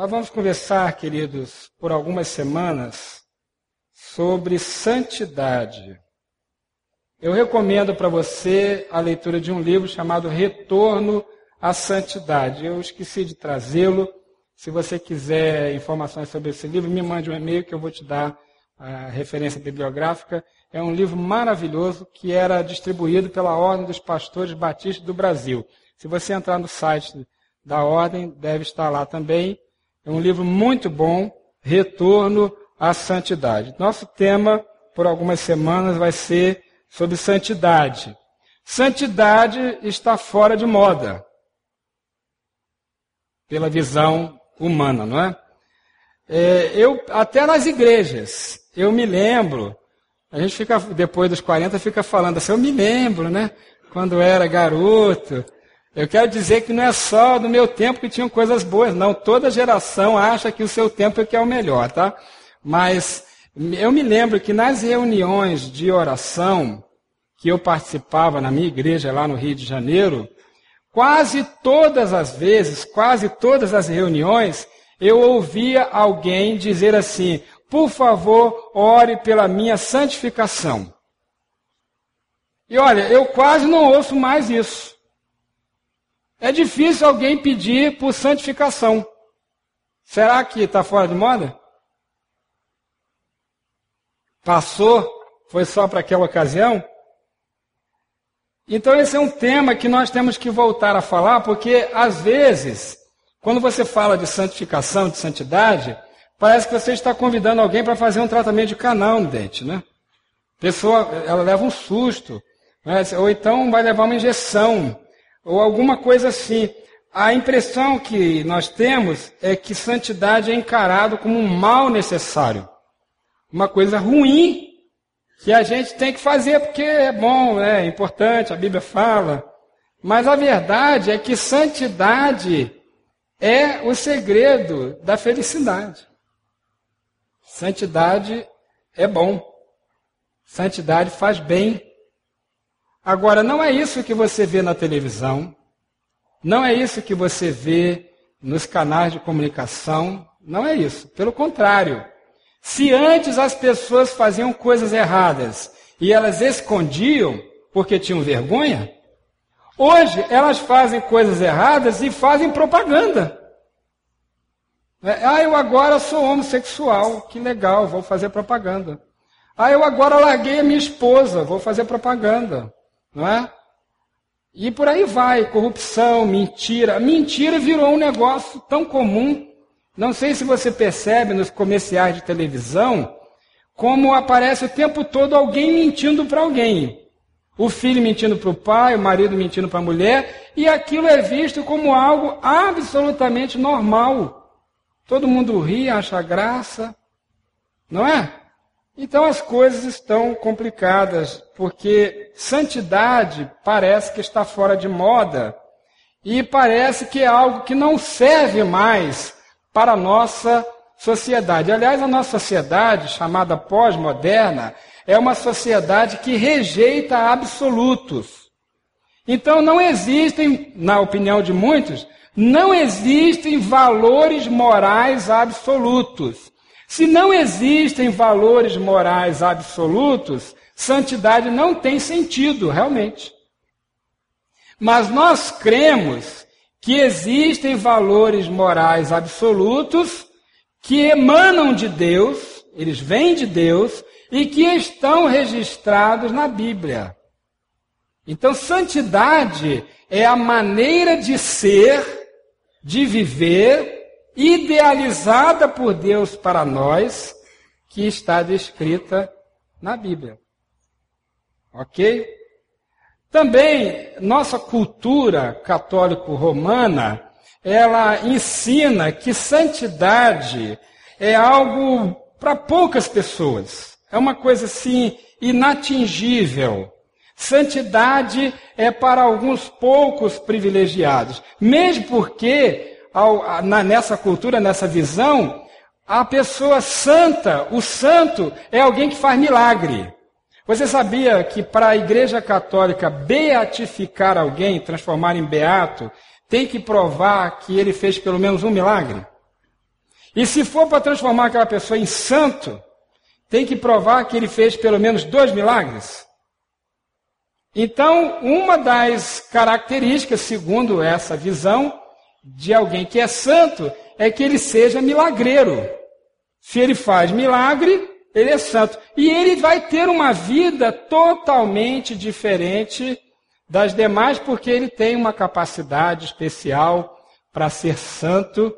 Nós vamos conversar, queridos, por algumas semanas sobre santidade. Eu recomendo para você a leitura de um livro chamado Retorno à Santidade. Eu esqueci de trazê-lo. Se você quiser informações sobre esse livro, me mande um e-mail que eu vou te dar a referência bibliográfica. É um livro maravilhoso que era distribuído pela Ordem dos Pastores Batistas do Brasil. Se você entrar no site da Ordem, deve estar lá também. É um livro muito bom, Retorno à Santidade. Nosso tema, por algumas semanas, vai ser sobre santidade. Santidade está fora de moda, pela visão humana, não é? é eu, até nas igrejas, eu me lembro, a gente fica, depois dos 40, fica falando assim, eu me lembro, né? Quando era garoto. Eu quero dizer que não é só do meu tempo que tinham coisas boas, não. Toda geração acha que o seu tempo é que é o melhor, tá? Mas eu me lembro que nas reuniões de oração que eu participava na minha igreja lá no Rio de Janeiro, quase todas as vezes, quase todas as reuniões, eu ouvia alguém dizer assim: por favor, ore pela minha santificação. E olha, eu quase não ouço mais isso. É difícil alguém pedir por santificação. Será que está fora de moda? Passou? Foi só para aquela ocasião? Então, esse é um tema que nós temos que voltar a falar, porque às vezes, quando você fala de santificação, de santidade, Parece que você está convidando alguém para fazer um tratamento de canal no dente, né? A pessoa, ela leva um susto, né? ou então vai levar uma injeção, ou alguma coisa assim. A impressão que nós temos é que santidade é encarado como um mal necessário, uma coisa ruim que a gente tem que fazer porque é bom, é importante, a Bíblia fala. Mas a verdade é que santidade é o segredo da felicidade. Santidade é bom. Santidade faz bem. Agora, não é isso que você vê na televisão, não é isso que você vê nos canais de comunicação, não é isso. Pelo contrário. Se antes as pessoas faziam coisas erradas e elas escondiam porque tinham vergonha, hoje elas fazem coisas erradas e fazem propaganda. É, ah, eu agora sou homossexual, que legal, vou fazer propaganda. Ah, eu agora larguei a minha esposa, vou fazer propaganda, não é? E por aí vai, corrupção, mentira. Mentira virou um negócio tão comum. Não sei se você percebe nos comerciais de televisão como aparece o tempo todo alguém mentindo para alguém. O filho mentindo para o pai, o marido mentindo para a mulher, e aquilo é visto como algo absolutamente normal. Todo mundo ri, acha graça, não é? Então as coisas estão complicadas, porque santidade parece que está fora de moda e parece que é algo que não serve mais para a nossa sociedade. Aliás, a nossa sociedade, chamada pós-moderna, é uma sociedade que rejeita absolutos. Então não existem, na opinião de muitos, não existem valores morais absolutos. Se não existem valores morais absolutos, santidade não tem sentido, realmente. Mas nós cremos que existem valores morais absolutos que emanam de Deus, eles vêm de Deus e que estão registrados na Bíblia. Então, santidade é a maneira de ser de viver idealizada por Deus para nós, que está descrita na Bíblia. Ok? Também nossa cultura católico-romana, ela ensina que santidade é algo para poucas pessoas. É uma coisa assim inatingível. Santidade é para alguns poucos privilegiados. Mesmo porque, ao, na, nessa cultura, nessa visão, a pessoa santa, o santo, é alguém que faz milagre. Você sabia que para a Igreja Católica beatificar alguém, transformar em beato, tem que provar que ele fez pelo menos um milagre? E se for para transformar aquela pessoa em santo, tem que provar que ele fez pelo menos dois milagres. Então, uma das características, segundo essa visão, de alguém que é santo é que ele seja milagreiro. Se ele faz milagre, ele é santo. E ele vai ter uma vida totalmente diferente das demais, porque ele tem uma capacidade especial para ser santo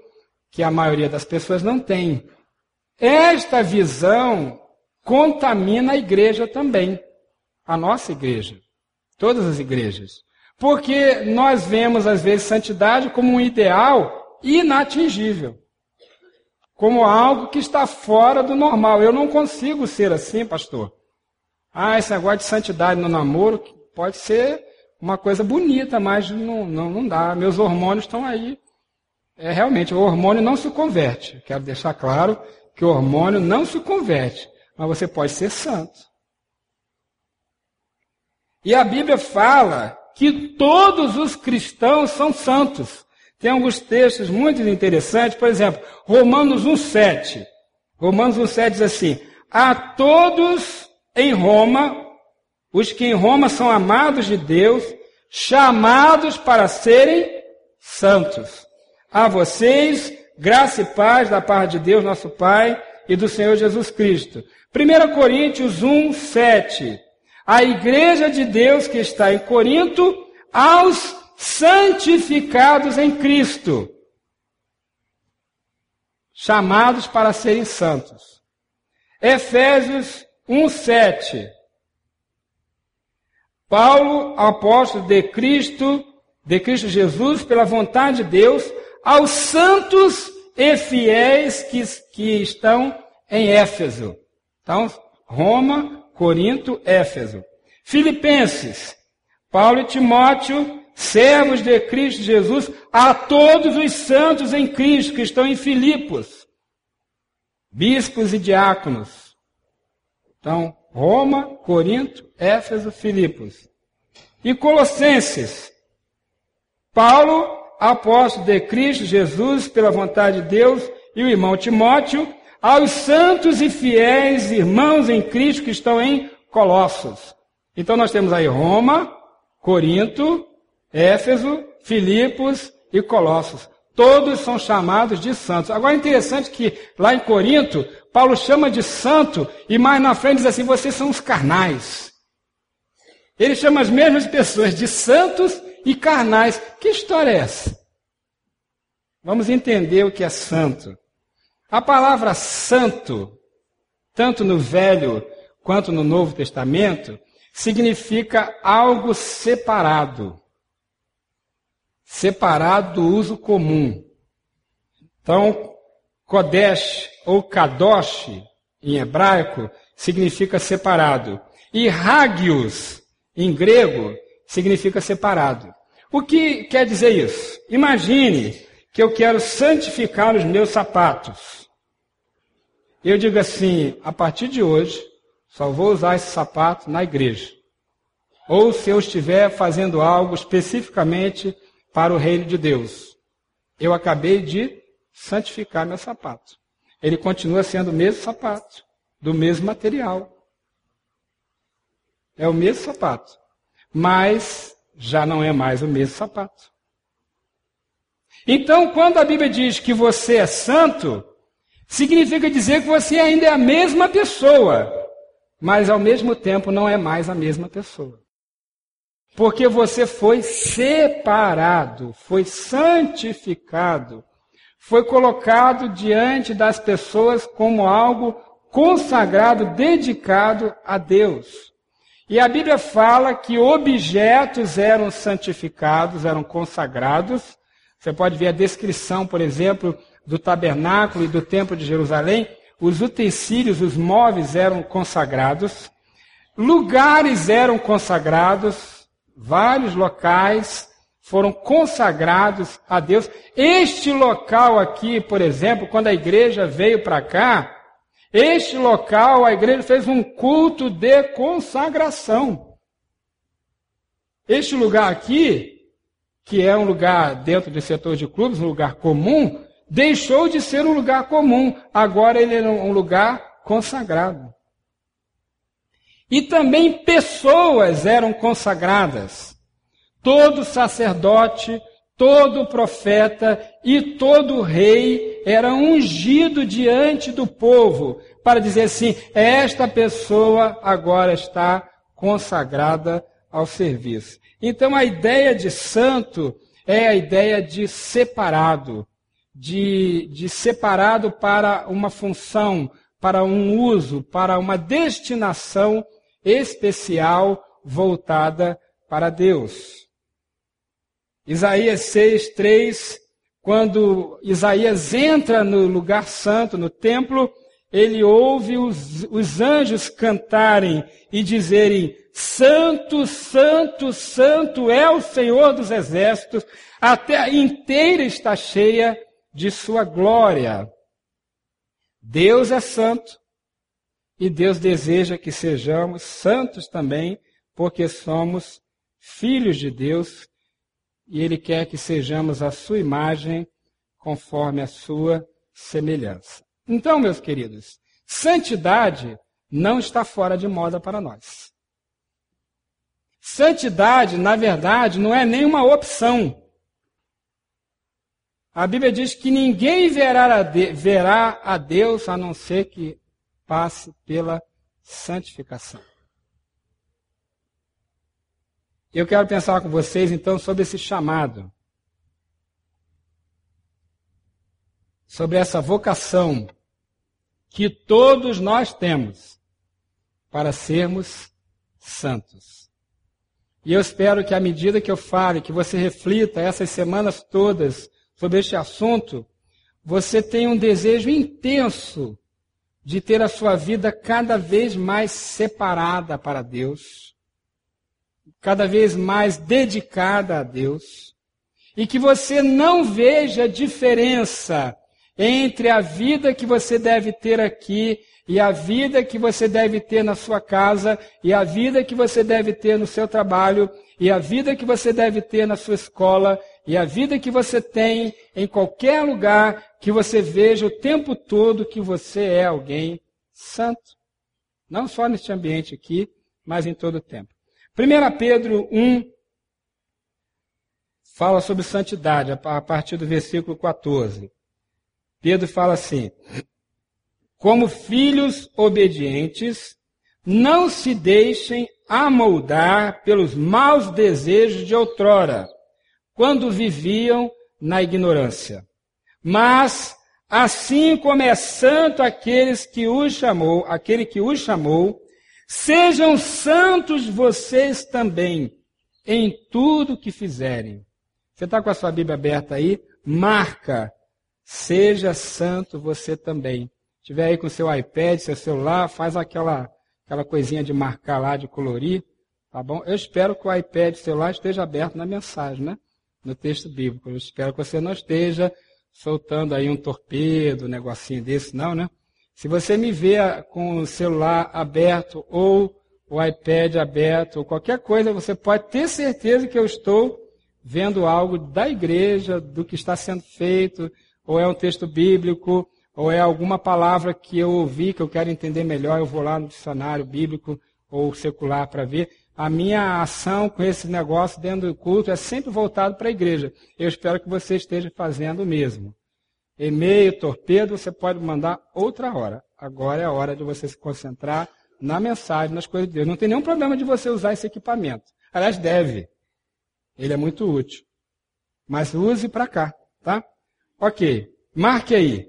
que a maioria das pessoas não tem. Esta visão contamina a igreja também, a nossa igreja, todas as igrejas. Porque nós vemos, às vezes, santidade como um ideal inatingível. Como algo que está fora do normal. Eu não consigo ser assim, pastor. Ah, esse negócio de santidade no namoro pode ser uma coisa bonita, mas não, não, não dá. Meus hormônios estão aí. É realmente, o hormônio não se converte. Quero deixar claro que o hormônio não se converte, mas você pode ser santo. E a Bíblia fala que todos os cristãos são santos. Tem alguns textos muito interessantes, por exemplo, Romanos 1,7. Romanos 1,7 diz assim: A todos em Roma, os que em Roma são amados de Deus, chamados para serem santos. A vocês, graça e paz da parte de Deus, nosso Pai, e do Senhor Jesus Cristo. 1 Coríntios 1, 7 a igreja de Deus que está em Corinto aos santificados em Cristo, chamados para serem santos. Efésios 1:7. Paulo, apóstolo de Cristo, de Cristo Jesus, pela vontade de Deus, aos santos e fiéis que, que estão em Éfeso. Então, Roma, Corinto, Éfeso. Filipenses, Paulo e Timóteo, servos de Cristo Jesus, a todos os santos em Cristo que estão em Filipos, bispos e diáconos. Então, Roma, Corinto, Éfeso, Filipos. E Colossenses, Paulo, apóstolo de Cristo Jesus, pela vontade de Deus, e o irmão Timóteo, aos santos e fiéis irmãos em Cristo que estão em Colossos. Então nós temos aí Roma, Corinto, Éfeso, Filipos e Colossos. Todos são chamados de santos. Agora é interessante que lá em Corinto, Paulo chama de santo e mais na frente diz assim: vocês são os carnais. Ele chama as mesmas pessoas de santos e carnais. Que história é essa? Vamos entender o que é santo. A palavra santo, tanto no Velho quanto no Novo Testamento, significa algo separado. Separado do uso comum. Então, Kodesh ou Kadosh, em hebraico, significa separado. E Hagios, em grego, significa separado. O que quer dizer isso? Imagine que eu quero santificar os meus sapatos. Eu digo assim: a partir de hoje, só vou usar esse sapato na igreja. Ou se eu estiver fazendo algo especificamente para o reino de Deus. Eu acabei de santificar meu sapato. Ele continua sendo o mesmo sapato, do mesmo material. É o mesmo sapato, mas já não é mais o mesmo sapato. Então, quando a Bíblia diz que você é santo, Significa dizer que você ainda é a mesma pessoa, mas ao mesmo tempo não é mais a mesma pessoa. Porque você foi separado, foi santificado, foi colocado diante das pessoas como algo consagrado, dedicado a Deus. E a Bíblia fala que objetos eram santificados, eram consagrados. Você pode ver a descrição, por exemplo, do tabernáculo e do templo de Jerusalém, os utensílios, os móveis eram consagrados, lugares eram consagrados, vários locais foram consagrados a Deus. Este local aqui, por exemplo, quando a igreja veio para cá, este local, a igreja fez um culto de consagração. Este lugar aqui, que é um lugar dentro do setor de clubes, um lugar comum, deixou de ser um lugar comum, agora ele é um lugar consagrado. E também pessoas eram consagradas. Todo sacerdote, todo profeta e todo rei era ungido diante do povo para dizer assim: esta pessoa agora está consagrada ao serviço. Então a ideia de santo é a ideia de separado, de, de separado para uma função, para um uso, para uma destinação especial voltada para Deus. Isaías 6, 3, quando Isaías entra no lugar santo, no templo, ele ouve os, os anjos cantarem e dizerem: Santo, Santo, Santo é o Senhor dos exércitos, a terra inteira está cheia de sua glória. Deus é santo e Deus deseja que sejamos santos também, porque somos filhos de Deus e Ele quer que sejamos a sua imagem conforme a sua semelhança. Então, meus queridos, santidade não está fora de moda para nós. Santidade, na verdade, não é nenhuma opção. A Bíblia diz que ninguém verá a, de, verá a Deus a não ser que passe pela santificação. Eu quero pensar com vocês então sobre esse chamado. Sobre essa vocação que todos nós temos para sermos santos. E eu espero que à medida que eu fale, que você reflita essas semanas todas sobre este assunto, você tenha um desejo intenso de ter a sua vida cada vez mais separada para Deus, cada vez mais dedicada a Deus, e que você não veja diferença entre a vida que você deve ter aqui e a vida que você deve ter na sua casa, e a vida que você deve ter no seu trabalho, e a vida que você deve ter na sua escola, e a vida que você tem em qualquer lugar que você veja o tempo todo que você é alguém santo. Não só neste ambiente aqui, mas em todo o tempo. 1 Pedro 1 fala sobre santidade, a partir do versículo 14. Pedro fala assim: Como filhos obedientes, não se deixem amoldar pelos maus desejos de outrora quando viviam na ignorância. Mas, assim como é santo aqueles que o chamou, aquele que o chamou, sejam santos vocês também em tudo que fizerem. Você está com a sua Bíblia aberta aí? Marca. Seja santo você também. Se tiver aí com seu iPad, seu celular, faz aquela, aquela coisinha de marcar lá, de colorir. Tá bom? Eu espero que o iPad, celular esteja aberto na mensagem, né? No texto bíblico. Eu espero que você não esteja soltando aí um torpedo, um negocinho desse, não, né? Se você me vê com o celular aberto ou o iPad aberto ou qualquer coisa, você pode ter certeza que eu estou vendo algo da igreja, do que está sendo feito, ou é um texto bíblico, ou é alguma palavra que eu ouvi que eu quero entender melhor, eu vou lá no dicionário bíblico ou secular para ver a minha ação com esse negócio dentro do culto é sempre voltado para a igreja. Eu espero que você esteja fazendo o mesmo. E-mail, torpedo, você pode mandar outra hora. Agora é a hora de você se concentrar na mensagem, nas coisas de Deus. Não tem nenhum problema de você usar esse equipamento. Aliás, deve. Ele é muito útil. Mas use para cá, tá? Ok. Marque aí.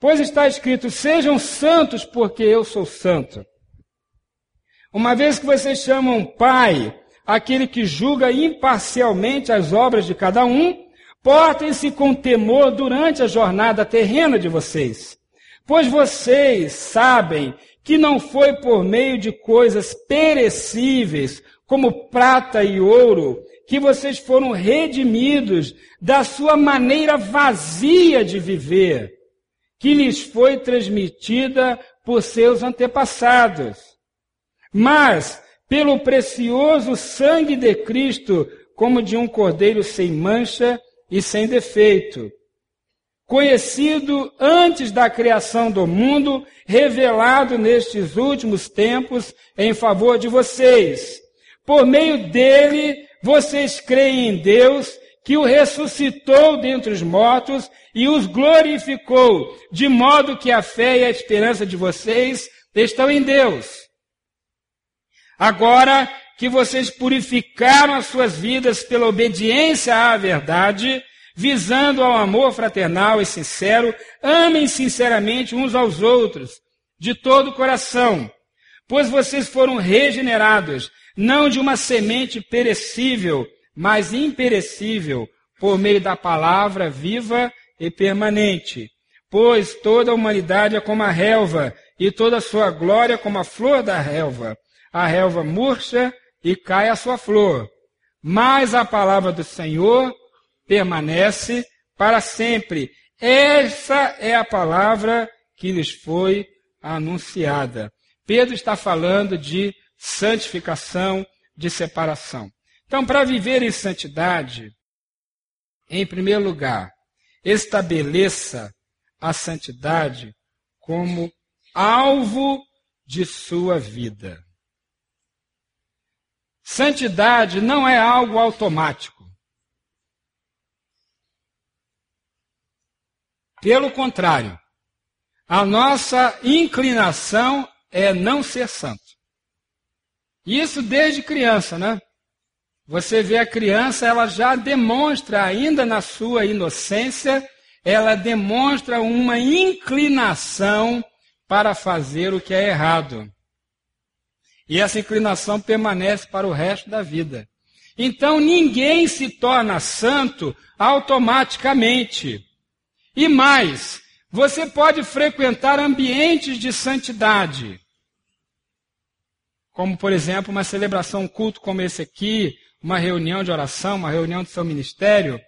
Pois está escrito: sejam santos, porque eu sou santo. Uma vez que vocês chamam Pai aquele que julga imparcialmente as obras de cada um, portem-se com temor durante a jornada terrena de vocês. Pois vocês sabem que não foi por meio de coisas perecíveis, como prata e ouro, que vocês foram redimidos da sua maneira vazia de viver, que lhes foi transmitida por seus antepassados mas pelo precioso sangue de Cristo, como de um cordeiro sem mancha e sem defeito. conhecido antes da criação do mundo, revelado nestes últimos tempos em favor de vocês. Por meio dele, vocês creem em Deus, que o ressuscitou dentre os mortos e os glorificou, de modo que a fé e a esperança de vocês estão em Deus. Agora que vocês purificaram as suas vidas pela obediência à verdade, visando ao amor fraternal e sincero, amem sinceramente uns aos outros, de todo o coração, pois vocês foram regenerados, não de uma semente perecível, mas imperecível, por meio da palavra viva e permanente. Pois toda a humanidade é como a relva, e toda a sua glória como a flor da relva. A relva murcha e cai a sua flor. Mas a palavra do Senhor permanece para sempre. Essa é a palavra que lhes foi anunciada. Pedro está falando de santificação, de separação. Então, para viver em santidade, em primeiro lugar, estabeleça a santidade como alvo de sua vida. Santidade não é algo automático. Pelo contrário, a nossa inclinação é não ser santo. Isso desde criança, né? Você vê a criança, ela já demonstra, ainda na sua inocência, ela demonstra uma inclinação para fazer o que é errado. E essa inclinação permanece para o resto da vida. Então ninguém se torna santo automaticamente. E mais, você pode frequentar ambientes de santidade, como por exemplo uma celebração, um culto como esse aqui, uma reunião de oração, uma reunião do seu ministério.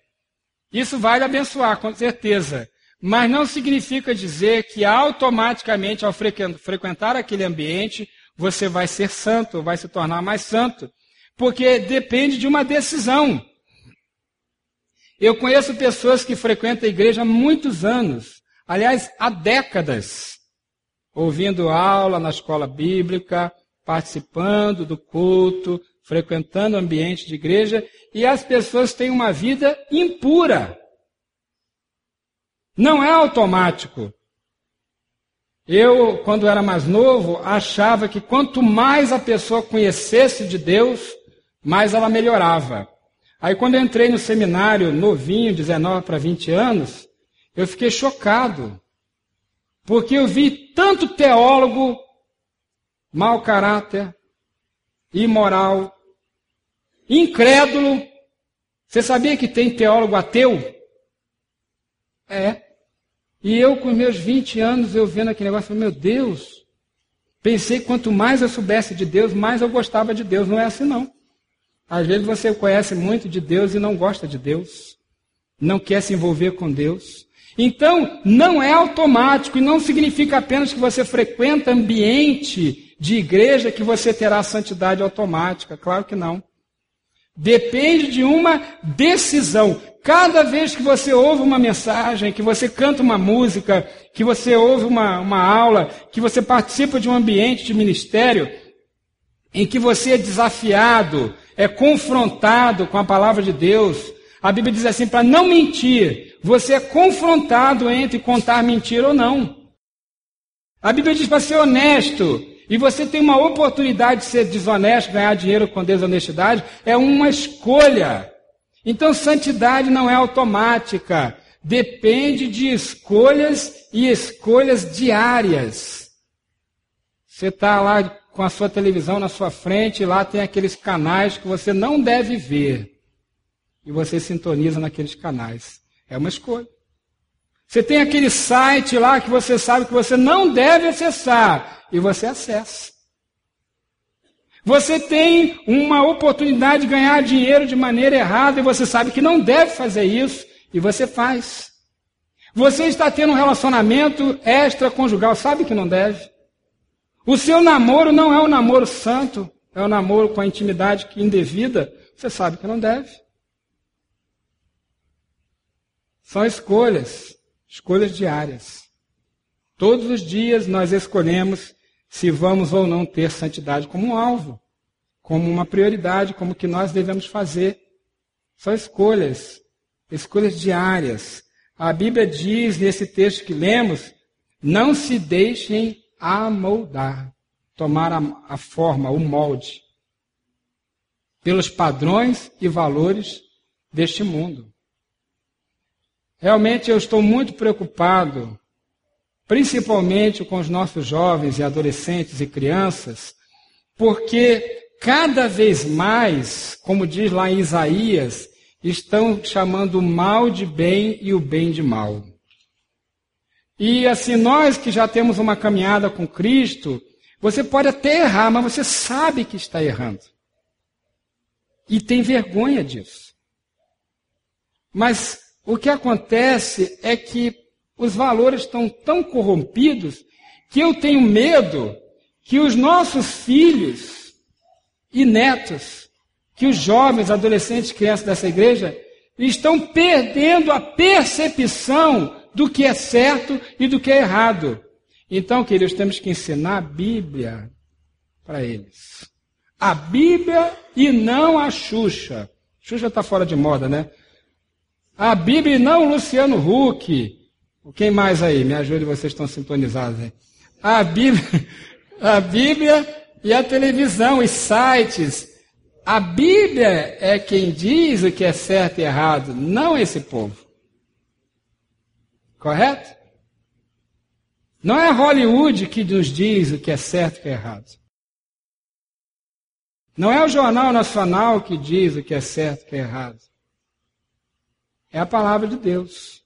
Isso vai lhe abençoar, com certeza. Mas não significa dizer que automaticamente, ao frequentar aquele ambiente, você vai ser santo, vai se tornar mais santo. Porque depende de uma decisão. Eu conheço pessoas que frequentam a igreja há muitos anos, aliás, há décadas, ouvindo aula na escola bíblica, participando do culto, frequentando o ambiente de igreja, e as pessoas têm uma vida impura. Não é automático. Eu, quando era mais novo, achava que quanto mais a pessoa conhecesse de Deus, mais ela melhorava. Aí quando eu entrei no seminário, novinho, 19 para 20 anos, eu fiquei chocado. Porque eu vi tanto teólogo mau caráter, imoral, incrédulo. Você sabia que tem teólogo ateu? É. E eu, com meus 20 anos, eu vendo aquele negócio, meu Deus, pensei que quanto mais eu soubesse de Deus, mais eu gostava de Deus. Não é assim, não. Às vezes você conhece muito de Deus e não gosta de Deus, não quer se envolver com Deus. Então, não é automático e não significa apenas que você frequenta ambiente de igreja que você terá santidade automática. Claro que não. Depende de uma decisão. Cada vez que você ouve uma mensagem, que você canta uma música, que você ouve uma, uma aula, que você participa de um ambiente de ministério, em que você é desafiado é confrontado com a palavra de Deus, a Bíblia diz assim: para não mentir, você é confrontado entre contar mentira ou não. A Bíblia diz para ser honesto, e você tem uma oportunidade de ser desonesto, ganhar dinheiro com desonestidade, é uma escolha. Então, santidade não é automática, depende de escolhas e escolhas diárias. Você está lá com a sua televisão na sua frente, e lá tem aqueles canais que você não deve ver. E você sintoniza naqueles canais. É uma escolha. Você tem aquele site lá que você sabe que você não deve acessar, e você acessa. Você tem uma oportunidade de ganhar dinheiro de maneira errada e você sabe que não deve fazer isso e você faz. Você está tendo um relacionamento extraconjugal, sabe que não deve. O seu namoro não é um namoro santo, é um namoro com a intimidade indevida. Você sabe que não deve. São escolhas. Escolhas diárias. Todos os dias nós escolhemos se vamos ou não ter santidade como um alvo, como uma prioridade, como que nós devemos fazer. São escolhas, escolhas diárias. A Bíblia diz nesse texto que lemos: não se deixem amoldar, tomar a, a forma, o molde, pelos padrões e valores deste mundo. Realmente eu estou muito preocupado, principalmente com os nossos jovens e adolescentes e crianças, porque cada vez mais, como diz lá em Isaías, estão chamando o mal de bem e o bem de mal. E assim, nós que já temos uma caminhada com Cristo, você pode até errar, mas você sabe que está errando. E tem vergonha disso. Mas o que acontece é que os valores estão tão corrompidos que eu tenho medo que os nossos filhos e netos, que os jovens, adolescentes, crianças dessa igreja, estão perdendo a percepção do que é certo e do que é errado. Então, queridos, temos que ensinar a Bíblia para eles. A Bíblia e não a Xuxa. Xuxa está fora de moda, né? A Bíblia e não Luciano Huck. Quem mais aí? Me ajude, vocês estão sintonizados aí. A Bíblia, a Bíblia e a televisão, os sites. A Bíblia é quem diz o que é certo e errado, não esse povo. Correto? Não é Hollywood que nos diz o que é certo e o que é errado. Não é o Jornal Nacional que diz o que é certo e o que é errado. É a palavra de Deus.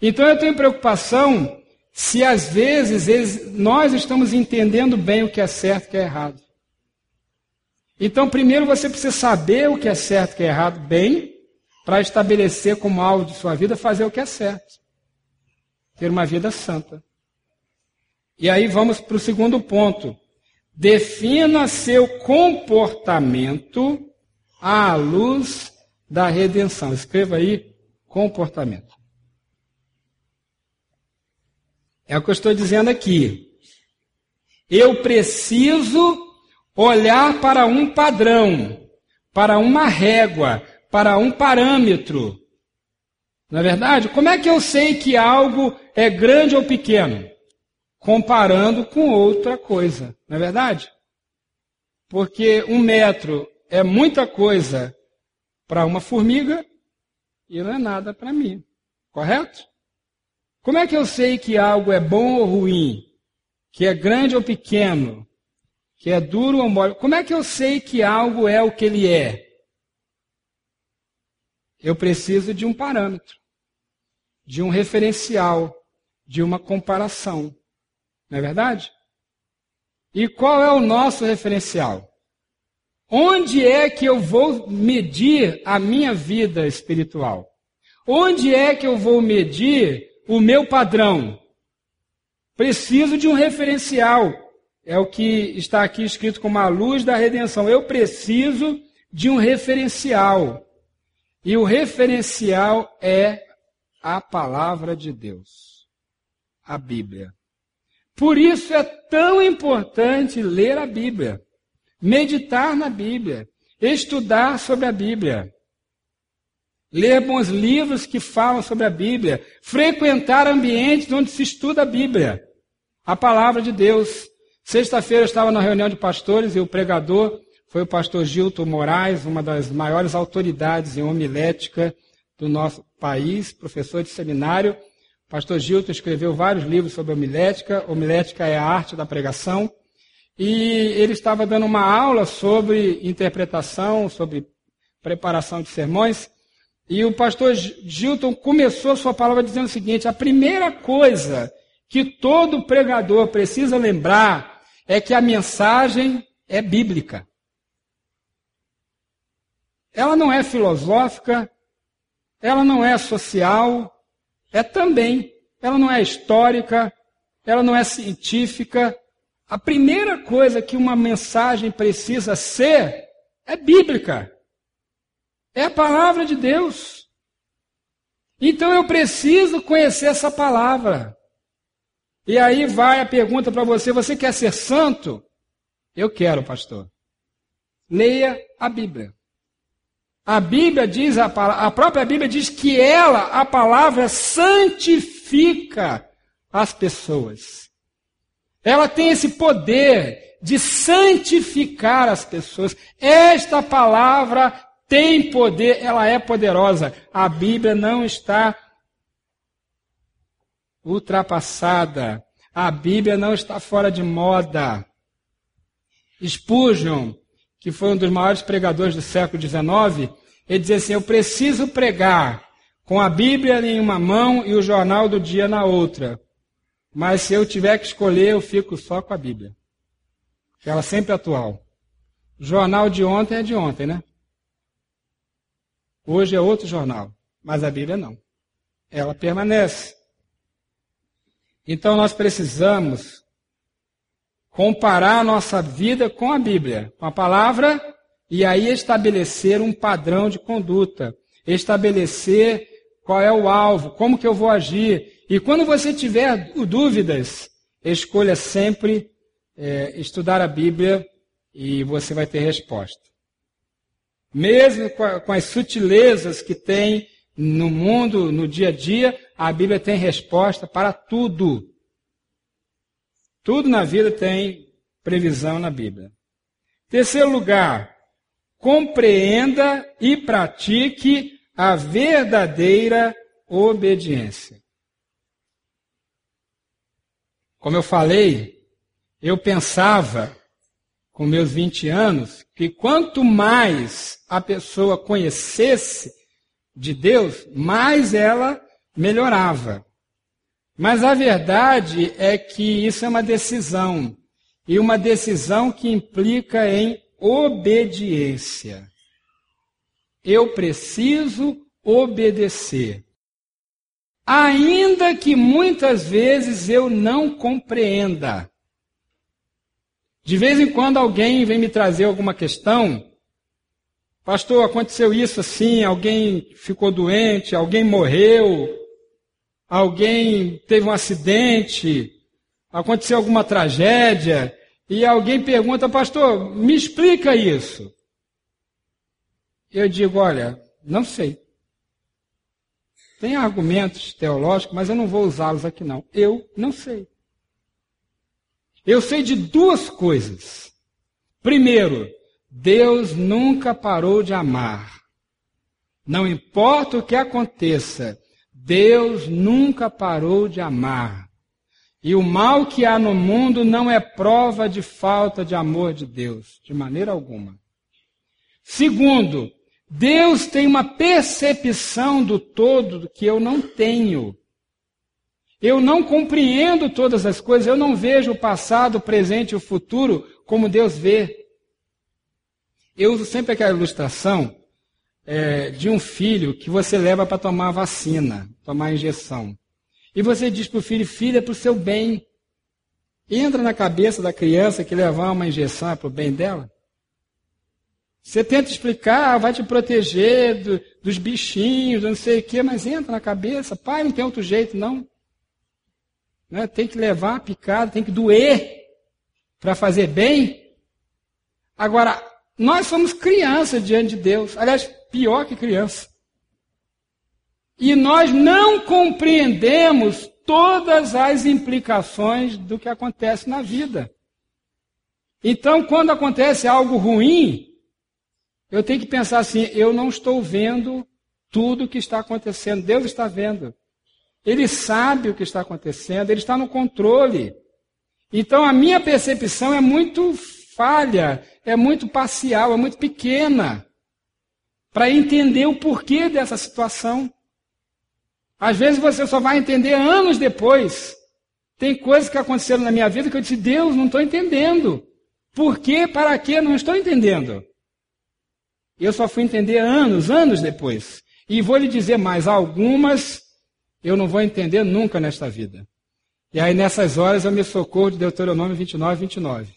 Então eu tenho preocupação se às vezes eles, nós estamos entendendo bem o que é certo e o que é errado. Então, primeiro você precisa saber o que é certo e o que é errado bem, para estabelecer como alvo de sua vida fazer o que é certo ter uma vida santa. E aí vamos para o segundo ponto. Defina seu comportamento à luz da redenção. Escreva aí comportamento. É o que eu estou dizendo aqui. Eu preciso olhar para um padrão, para uma régua, para um parâmetro não é verdade? Como é que eu sei que algo é grande ou pequeno? Comparando com outra coisa, não é verdade? Porque um metro é muita coisa para uma formiga e não é nada para mim, correto? Como é que eu sei que algo é bom ou ruim? Que é grande ou pequeno? Que é duro ou mole? Como é que eu sei que algo é o que ele é? Eu preciso de um parâmetro de um referencial, de uma comparação. Não é verdade? E qual é o nosso referencial? Onde é que eu vou medir a minha vida espiritual? Onde é que eu vou medir o meu padrão? Preciso de um referencial. É o que está aqui escrito como a luz da redenção. Eu preciso de um referencial. E o referencial é a palavra de Deus, a Bíblia. Por isso é tão importante ler a Bíblia, meditar na Bíblia, estudar sobre a Bíblia, ler bons livros que falam sobre a Bíblia, frequentar ambientes onde se estuda a Bíblia, a palavra de Deus. Sexta-feira eu estava na reunião de pastores e o pregador foi o pastor Gilton Moraes, uma das maiores autoridades em homilética do nosso país, professor de seminário. Pastor Gilton escreveu vários livros sobre homilética. Homilética é a arte da pregação. E ele estava dando uma aula sobre interpretação, sobre preparação de sermões. E o pastor Gilton começou a sua palavra dizendo o seguinte: a primeira coisa que todo pregador precisa lembrar é que a mensagem é bíblica. Ela não é filosófica, ela não é social, é também. Ela não é histórica, ela não é científica. A primeira coisa que uma mensagem precisa ser é bíblica. É a palavra de Deus. Então eu preciso conhecer essa palavra. E aí vai a pergunta para você: você quer ser santo? Eu quero, pastor. Leia a Bíblia. A Bíblia diz, a, a própria Bíblia diz que ela, a palavra, santifica as pessoas. Ela tem esse poder de santificar as pessoas. Esta palavra tem poder, ela é poderosa. A Bíblia não está ultrapassada. A Bíblia não está fora de moda. Spurgeon, que foi um dos maiores pregadores do século XIX, ele dizia assim: Eu preciso pregar com a Bíblia em uma mão e o jornal do dia na outra. Mas se eu tiver que escolher, eu fico só com a Bíblia. Ela sempre é atual. O jornal de ontem é de ontem, né? Hoje é outro jornal, mas a Bíblia não. Ela permanece. Então nós precisamos comparar a nossa vida com a Bíblia, com a palavra, e aí estabelecer um padrão de conduta, estabelecer qual é o alvo, como que eu vou agir. E quando você tiver dúvidas, escolha sempre é, estudar a Bíblia e você vai ter resposta. Mesmo com, a, com as sutilezas que tem no mundo, no dia a dia, a Bíblia tem resposta para tudo. Tudo na vida tem previsão na Bíblia. Terceiro lugar, compreenda e pratique a verdadeira obediência. Como eu falei, eu pensava, com meus 20 anos, que quanto mais a pessoa conhecesse de Deus, mais ela melhorava. Mas a verdade é que isso é uma decisão. E uma decisão que implica em obediência. Eu preciso obedecer. Ainda que muitas vezes eu não compreenda. De vez em quando alguém vem me trazer alguma questão. Pastor, aconteceu isso assim, alguém ficou doente, alguém morreu, alguém teve um acidente, aconteceu alguma tragédia, e alguém pergunta, pastor, me explica isso. Eu digo, olha, não sei. Tem argumentos teológicos, mas eu não vou usá-los aqui não. Eu não sei. Eu sei de duas coisas. Primeiro, Deus nunca parou de amar. Não importa o que aconteça, Deus nunca parou de amar. E o mal que há no mundo não é prova de falta de amor de Deus, de maneira alguma. Segundo, Deus tem uma percepção do todo que eu não tenho. Eu não compreendo todas as coisas, eu não vejo o passado, o presente e o futuro como Deus vê. Eu uso sempre aquela ilustração é, de um filho que você leva para tomar vacina, tomar injeção. E você diz para o filho, filho, é para o seu bem. Entra na cabeça da criança que levar uma injeção é para o bem dela? Você tenta explicar, ah, vai te proteger do, dos bichinhos, não sei o quê, mas entra na cabeça, pai, não tem outro jeito, não. Né? Tem que levar a picada, tem que doer para fazer bem. Agora, nós somos crianças diante de Deus. Aliás, pior que criança. E nós não compreendemos todas as implicações do que acontece na vida. Então, quando acontece algo ruim, eu tenho que pensar assim: eu não estou vendo tudo o que está acontecendo, Deus está vendo. Ele sabe o que está acontecendo, ele está no controle. Então, a minha percepção é muito falha, é muito parcial, é muito pequena para entender o porquê dessa situação. Às vezes você só vai entender anos depois. Tem coisas que aconteceram na minha vida que eu disse, Deus, não estou entendendo. Por quê? Para quê? Não estou entendendo. Eu só fui entender anos, anos depois. E vou lhe dizer mais, algumas eu não vou entender nunca nesta vida. E aí nessas horas eu me socorro de Deuteronômio 29, 29.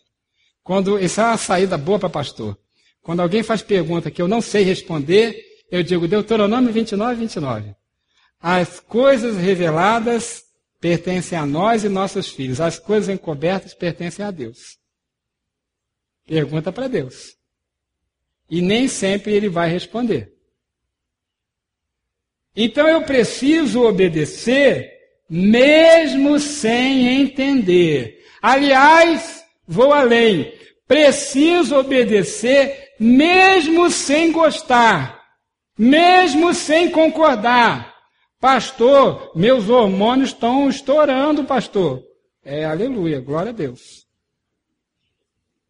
Quando, isso é uma saída boa para pastor. Quando alguém faz pergunta que eu não sei responder, eu digo Deuteronômio 29, 29. As coisas reveladas pertencem a nós e nossos filhos. As coisas encobertas pertencem a Deus. Pergunta para Deus. E nem sempre ele vai responder. Então eu preciso obedecer mesmo sem entender. Aliás, vou além. Preciso obedecer mesmo sem gostar, mesmo sem concordar. Pastor, meus hormônios estão estourando, pastor. É, aleluia, glória a Deus.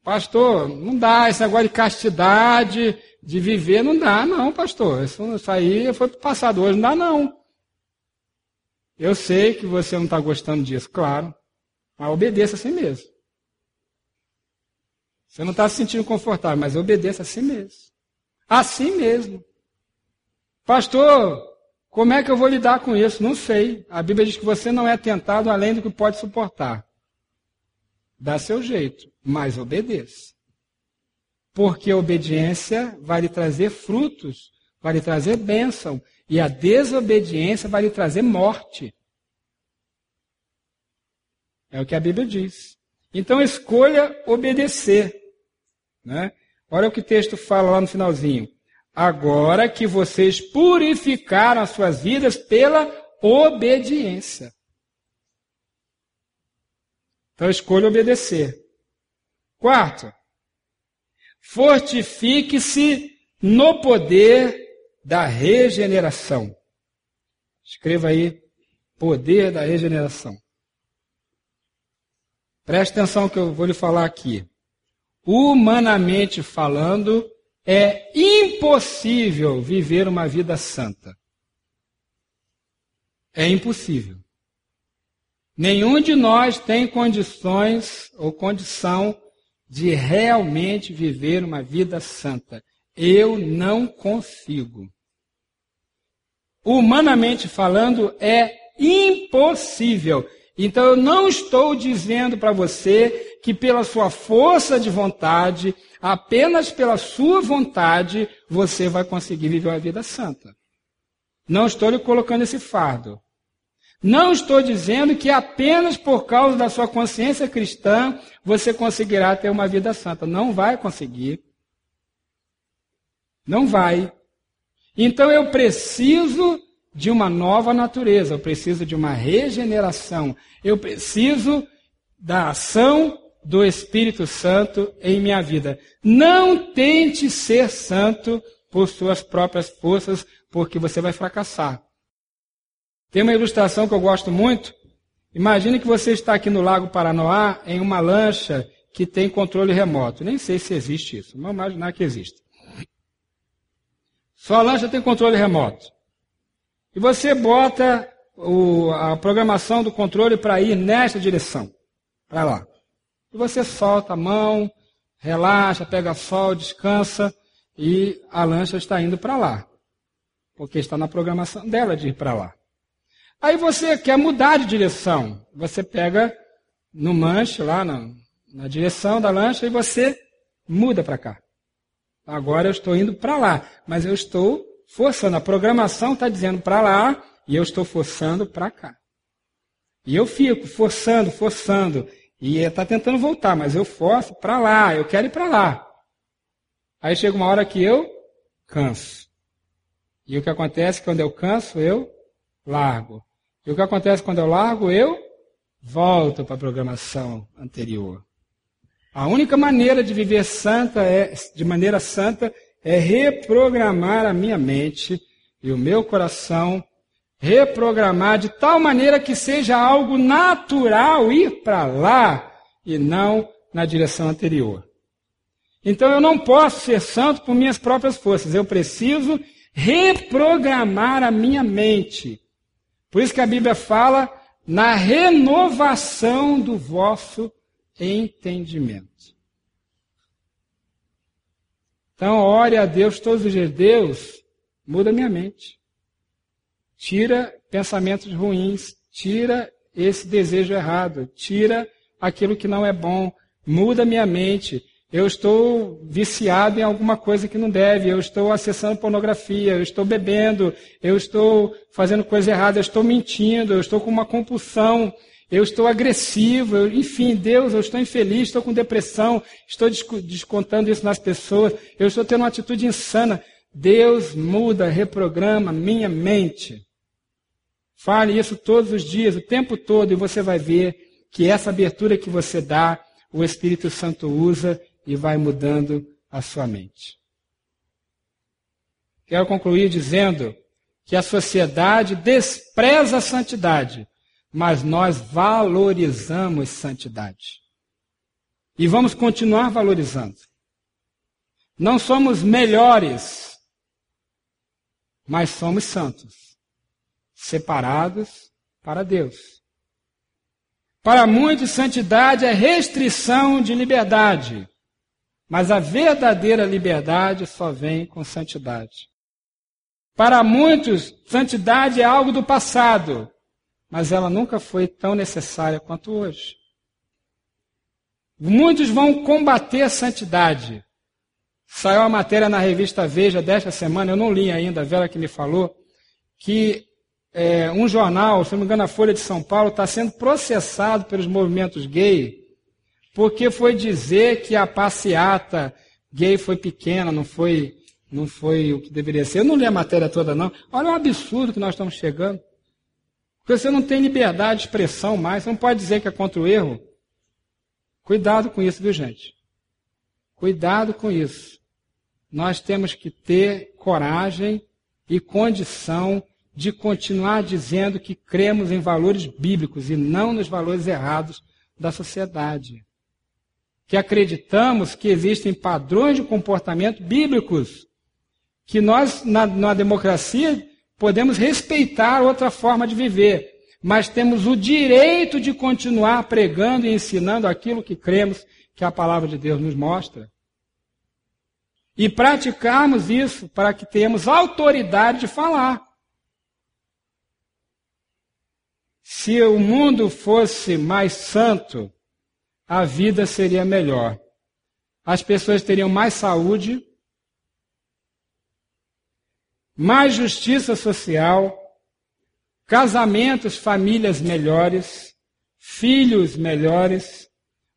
Pastor, não dá esse negócio de castidade, de viver, não dá, não, pastor. Isso, isso aí foi passado hoje, não dá, não. Eu sei que você não está gostando disso, claro, mas obedeça a si mesmo. Você não está se sentindo confortável, mas obedeça a si mesmo. A si mesmo. Pastor, como é que eu vou lidar com isso? Não sei. A Bíblia diz que você não é tentado além do que pode suportar. Dá seu jeito, mas obedeça. Porque a obediência vai lhe trazer frutos, vai lhe trazer bênção. E a desobediência vai lhe trazer morte. É o que a Bíblia diz. Então escolha obedecer. Né? Olha o que o texto fala lá no finalzinho. Agora que vocês purificaram as suas vidas pela obediência. Então escolha obedecer. Quarto, fortifique-se no poder da regeneração. Escreva aí, poder da regeneração. Preste atenção que eu vou lhe falar aqui. Humanamente falando, é impossível viver uma vida santa. É impossível. Nenhum de nós tem condições ou condição de realmente viver uma vida santa. Eu não consigo. Humanamente falando, é impossível. Então eu não estou dizendo para você que pela sua força de vontade, apenas pela sua vontade, você vai conseguir viver uma vida santa. Não estou lhe colocando esse fardo. Não estou dizendo que apenas por causa da sua consciência cristã você conseguirá ter uma vida santa. Não vai conseguir. Não vai. Então eu preciso de uma nova natureza, eu preciso de uma regeneração, eu preciso da ação do Espírito Santo em minha vida. Não tente ser santo por suas próprias forças, porque você vai fracassar. Tem uma ilustração que eu gosto muito. Imagine que você está aqui no Lago Paranoá em uma lancha que tem controle remoto. Nem sei se existe isso, vamos imaginar que existe. Sua lancha tem controle remoto. E você bota o, a programação do controle para ir nesta direção, para lá. E você solta a mão, relaxa, pega sol, descansa e a lancha está indo para lá. Porque está na programação dela de ir para lá. Aí você quer mudar de direção. Você pega no manche lá na, na direção da lancha e você muda para cá. Agora eu estou indo para lá, mas eu estou forçando. A programação está dizendo para lá e eu estou forçando para cá. E eu fico forçando, forçando. E está tentando voltar, mas eu forço para lá, eu quero ir para lá. Aí chega uma hora que eu canso. E o que acontece quando eu canso, eu largo. E o que acontece quando eu largo, eu volto para a programação anterior. A única maneira de viver santa é, de maneira santa é reprogramar a minha mente e o meu coração, reprogramar de tal maneira que seja algo natural ir para lá e não na direção anterior. Então eu não posso ser santo por minhas próprias forças, eu preciso reprogramar a minha mente. Por isso que a Bíblia fala na renovação do vosso entendimento. Então, ore a Deus todos os dias. Deus, muda minha mente. Tira pensamentos ruins. Tira esse desejo errado. Tira aquilo que não é bom. Muda minha mente. Eu estou viciado em alguma coisa que não deve, eu estou acessando pornografia, eu estou bebendo, eu estou fazendo coisa errada, eu estou mentindo, eu estou com uma compulsão, eu estou agressivo, eu, enfim, Deus, eu estou infeliz, estou com depressão, estou descontando isso nas pessoas, eu estou tendo uma atitude insana. Deus muda, reprograma minha mente. Fale isso todos os dias, o tempo todo, e você vai ver que essa abertura que você dá, o Espírito Santo usa e vai mudando a sua mente. Quero concluir dizendo que a sociedade despreza a santidade, mas nós valorizamos santidade. E vamos continuar valorizando. Não somos melhores, mas somos santos, separados para Deus. Para muitos, santidade é restrição de liberdade. Mas a verdadeira liberdade só vem com santidade. Para muitos, santidade é algo do passado, mas ela nunca foi tão necessária quanto hoje. Muitos vão combater a santidade. Saiu uma matéria na revista Veja desta semana, eu não li ainda, a Vera que me falou, que é, um jornal, se não me engano, a Folha de São Paulo, está sendo processado pelos movimentos gay porque foi dizer que a passeata gay foi pequena, não foi, não foi o que deveria ser. Eu não li a matéria toda, não. Olha o absurdo que nós estamos chegando. Porque você não tem liberdade de expressão mais, você não pode dizer que é contra o erro. Cuidado com isso, viu, gente? Cuidado com isso. Nós temos que ter coragem e condição de continuar dizendo que cremos em valores bíblicos e não nos valores errados da sociedade que acreditamos que existem padrões de comportamento bíblicos, que nós, na, na democracia, podemos respeitar outra forma de viver, mas temos o direito de continuar pregando e ensinando aquilo que cremos que a palavra de Deus nos mostra. E praticarmos isso para que tenhamos autoridade de falar. Se o mundo fosse mais santo, a vida seria melhor. As pessoas teriam mais saúde, mais justiça social, casamentos, famílias melhores, filhos melhores,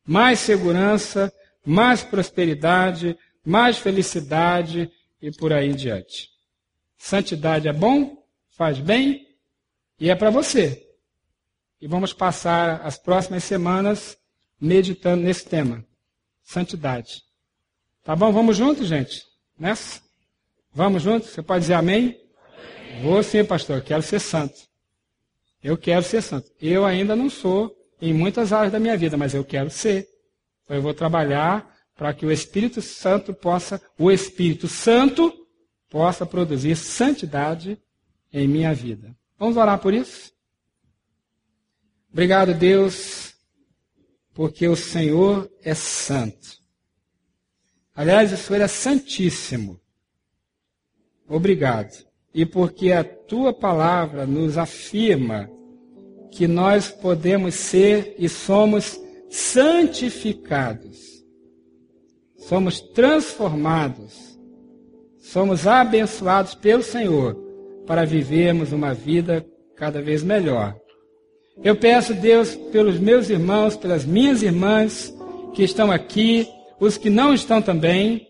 mais segurança, mais prosperidade, mais felicidade e por aí em diante. Santidade é bom, faz bem e é para você. E vamos passar as próximas semanas meditando nesse tema. Santidade. Tá bom? Vamos juntos, gente? Nessa? Vamos juntos? Você pode dizer amém? amém? Vou sim, pastor. Quero ser santo. Eu quero ser santo. Eu ainda não sou em muitas áreas da minha vida, mas eu quero ser. Então eu vou trabalhar para que o Espírito Santo possa, o Espírito Santo possa produzir santidade em minha vida. Vamos orar por isso? Obrigado, Deus porque o Senhor é santo. Aliás, o Senhor é santíssimo. Obrigado. E porque a tua palavra nos afirma que nós podemos ser e somos santificados, somos transformados, somos abençoados pelo Senhor para vivermos uma vida cada vez melhor eu peço, Deus, pelos meus irmãos, pelas minhas irmãs que estão aqui, os que não estão também,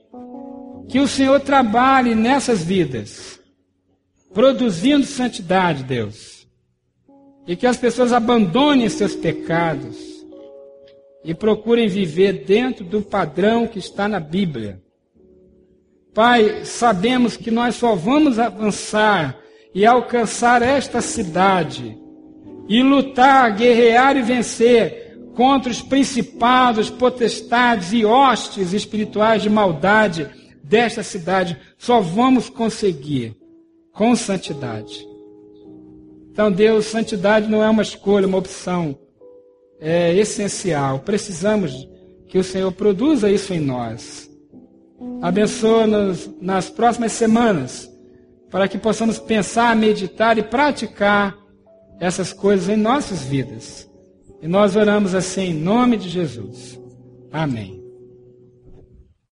que o Senhor trabalhe nessas vidas, produzindo santidade, Deus. E que as pessoas abandonem seus pecados e procurem viver dentro do padrão que está na Bíblia. Pai, sabemos que nós só vamos avançar e alcançar esta cidade e lutar, guerrear e vencer contra os principados, potestades e hostes espirituais de maldade desta cidade, só vamos conseguir com santidade. Então, Deus, santidade não é uma escolha, uma opção, é essencial. Precisamos que o Senhor produza isso em nós. Abençoa-nos nas próximas semanas, para que possamos pensar, meditar e praticar essas coisas em nossas vidas. E nós oramos assim em nome de Jesus. Amém.